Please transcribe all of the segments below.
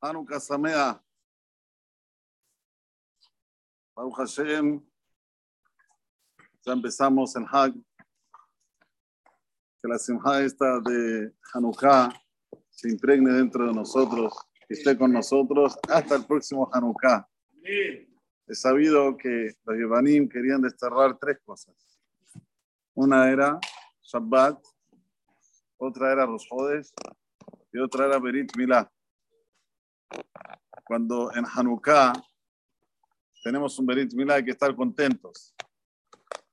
Hanukkah Samea. Baruch Hashem. Ya empezamos en Hag. Que la simha esta de Hanukkah se impregne dentro de nosotros, y esté con nosotros hasta el próximo Hanukkah. He sabido que los Yevanim querían desterrar tres cosas. Una era Shabbat, otra era Rosh Hodesh y otra era Berit Milá. Cuando en Hanukkah tenemos un Berit Milá hay que estar contentos.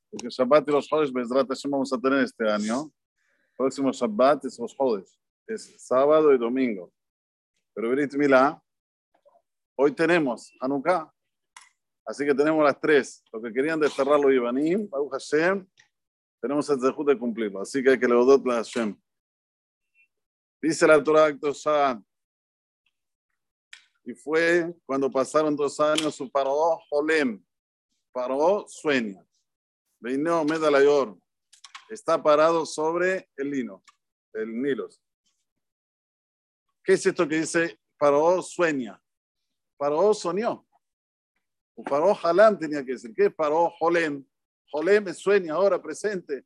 Porque Shabbat y Rosh Hodesh, Bezrat Hashem, vamos a tener este año. Próximo Shabbat es Rosh Hodesh. Es sábado y domingo. Pero Berit Milá, hoy tenemos Hanukkah. Así que tenemos las tres. Lo que querían desterrar los Ibanim, Baruch Hashem, tenemos el dejud de cumplirlo. Así que hay que leodot la Hashem. Dice la Torah Akdosha, y fue cuando pasaron dos años, su paró Holem, paró sueña. Veineo Medalayor, está parado sobre el lino, el Nilos. ¿Qué es esto que dice paró sueña? Paró soñó. O paró Halam tenía que decir. ¿Qué es paró Holem? Holem es sueña ahora, presente.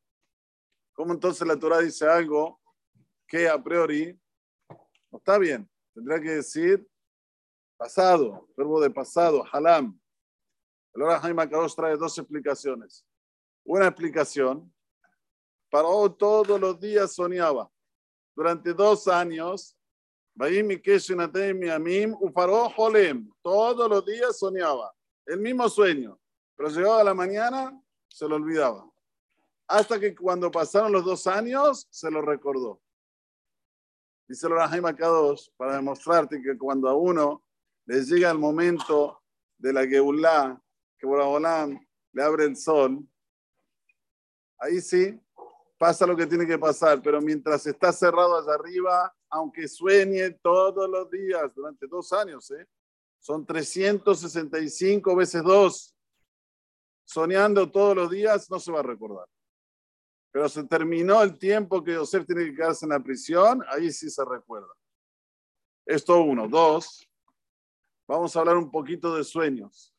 ¿Cómo entonces la Torah dice algo que a priori no está bien? Tendría que decir pasado, verbo de pasado, halam. Ahora Jaime Akadosh trae dos explicaciones. Una explicación, paró todos los días soñaba. Durante dos años, todos los días soñaba. El mismo sueño, pero llegaba a la mañana, se lo olvidaba. Hasta que cuando pasaron los dos años, se lo recordó. Dice el Rahim Akadosh para demostrarte que cuando a uno le llega el momento de la Geulah, que Boraholam le abre el sol, ahí sí pasa lo que tiene que pasar, pero mientras está cerrado allá arriba, aunque sueñe todos los días durante dos años, ¿eh? son 365 veces dos, soñando todos los días, no se va a recordar. Pero se terminó el tiempo que Yosef tiene que quedarse en la prisión, ahí sí se recuerda. Esto uno. Dos, vamos a hablar un poquito de sueños.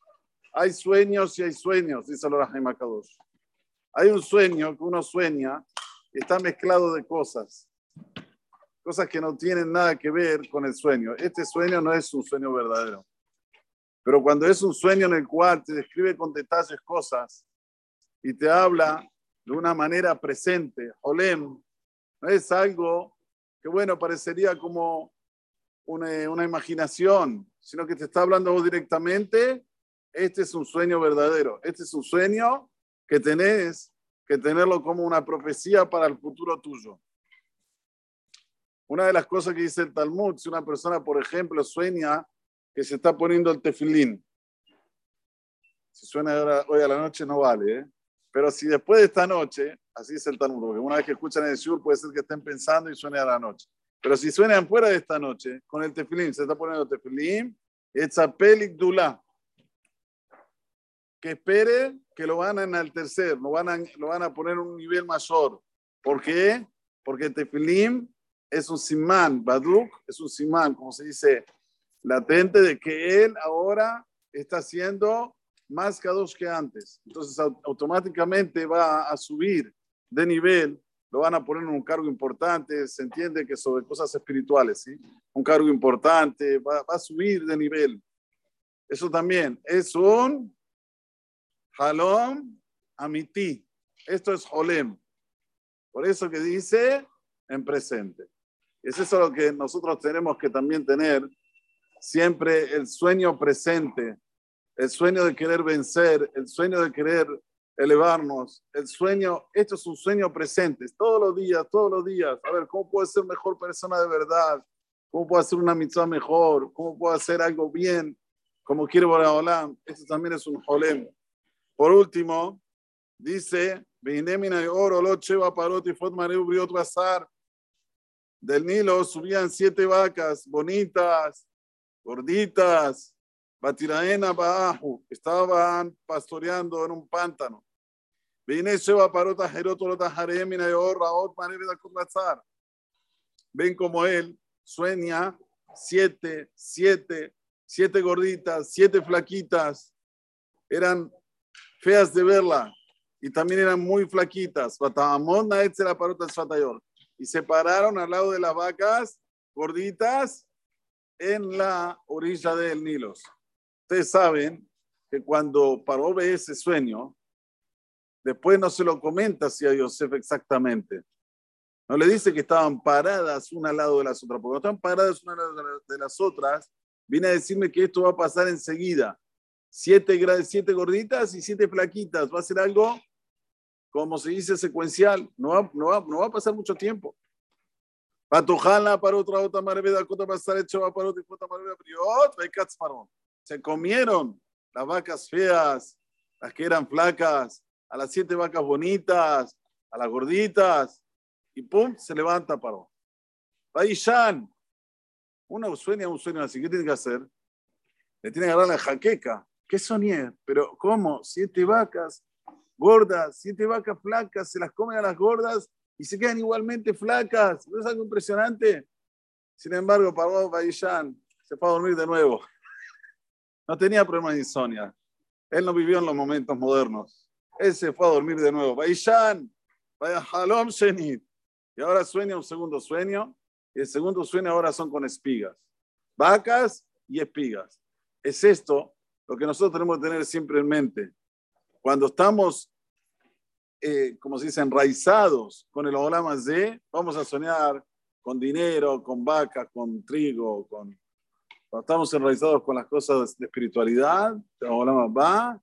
Hay sueños y hay sueños, dice el Jaime Kadosh. Hay un sueño que uno sueña y está mezclado de cosas. Cosas que no tienen nada que ver con el sueño. Este sueño no es un sueño verdadero. Pero cuando es un sueño en el cual te describe con detalles cosas y te habla de una manera presente, Olem, no es algo que, bueno, parecería como una, una imaginación, sino que te está hablando vos directamente. Este es un sueño verdadero. Este es un sueño que tenés que tenerlo como una profecía para el futuro tuyo. Una de las cosas que dice el Talmud, si una persona, por ejemplo, sueña que se está poniendo el tefilín, si suena hoy a la noche no vale, ¿eh? pero si después de esta noche, así es el Talmud, porque una vez que escuchan el sur puede ser que estén pensando y suene a la noche, pero si suenan fuera de esta noche, con el tefilín, se está poniendo el tefilín, etzapelik dula, que espere que lo van a enaltecer, lo van a, lo van a poner un nivel mayor. ¿Por qué? Porque el tefilín es un simán, baduk es un simán, como se dice, latente de que él ahora está haciendo más dos que antes. Entonces automáticamente va a subir de nivel, lo van a poner en un cargo importante, se entiende que sobre cosas espirituales, ¿sí? Un cargo importante, va, va a subir de nivel. Eso también es un halom amiti. Esto es holem. Por eso que dice en presente. Es eso lo que nosotros tenemos que también tener siempre el sueño presente, el sueño de querer vencer, el sueño de querer elevarnos, el sueño, esto es un sueño presente, todos los días, todos los días. A ver, ¿cómo puedo ser mejor persona de verdad? ¿Cómo puedo hacer una mitzvah mejor? ¿Cómo puedo hacer algo bien? Como quiere Boraholam. Esto también es un holem. Por último, dice. Del Nilo subían siete vacas bonitas, gorditas, batiraena abajo, estaban pastoreando en un pántano. Ven como él sueña siete, siete, siete gorditas, siete flaquitas. Eran feas de verla y también eran muy flaquitas. Y se pararon al lado de las vacas gorditas en la orilla del Nilo. Ustedes saben que cuando Paró ve ese sueño, después no se lo comenta a Yosef exactamente. No le dice que estaban paradas una al lado de las otras, porque están paradas una al lado de las otras, viene a decirme que esto va a pasar enseguida. Siete, siete gorditas y siete flaquitas. Va a ser algo, como se dice, secuencial. No va, no va, no va a pasar mucho tiempo. Patujala para otra otra marveda, cota pasar hecho para otra cota marveda, Se comieron las vacas feas, las que eran flacas, a las siete vacas bonitas, a las gorditas, y pum, se levanta, paró. Vaishan, uno sueña un sueño así, ¿qué tiene que hacer? Le tiene que agarrar la jaqueca. ¿Qué soñé? Pero ¿cómo? Siete vacas gordas, siete vacas flacas, se las comen a las gordas y se quedan igualmente flacas. ¿No es algo impresionante? Sin embargo, paró Vaishan, se fue a dormir de nuevo. No tenía problema de insomnia. Él no vivió en los momentos modernos. Él se fue a dormir de nuevo. Vaishan, vaya halom shenit. Y ahora sueña un segundo sueño. Y el segundo sueño ahora son con espigas. Vacas y espigas. Es esto lo que nosotros tenemos que tener siempre en mente. Cuando estamos, eh, como se dice, enraizados con el Olama de, vamos a soñar con dinero, con vacas, con trigo, con... Cuando estamos enraizados con las cosas de espiritualidad, el Olama va,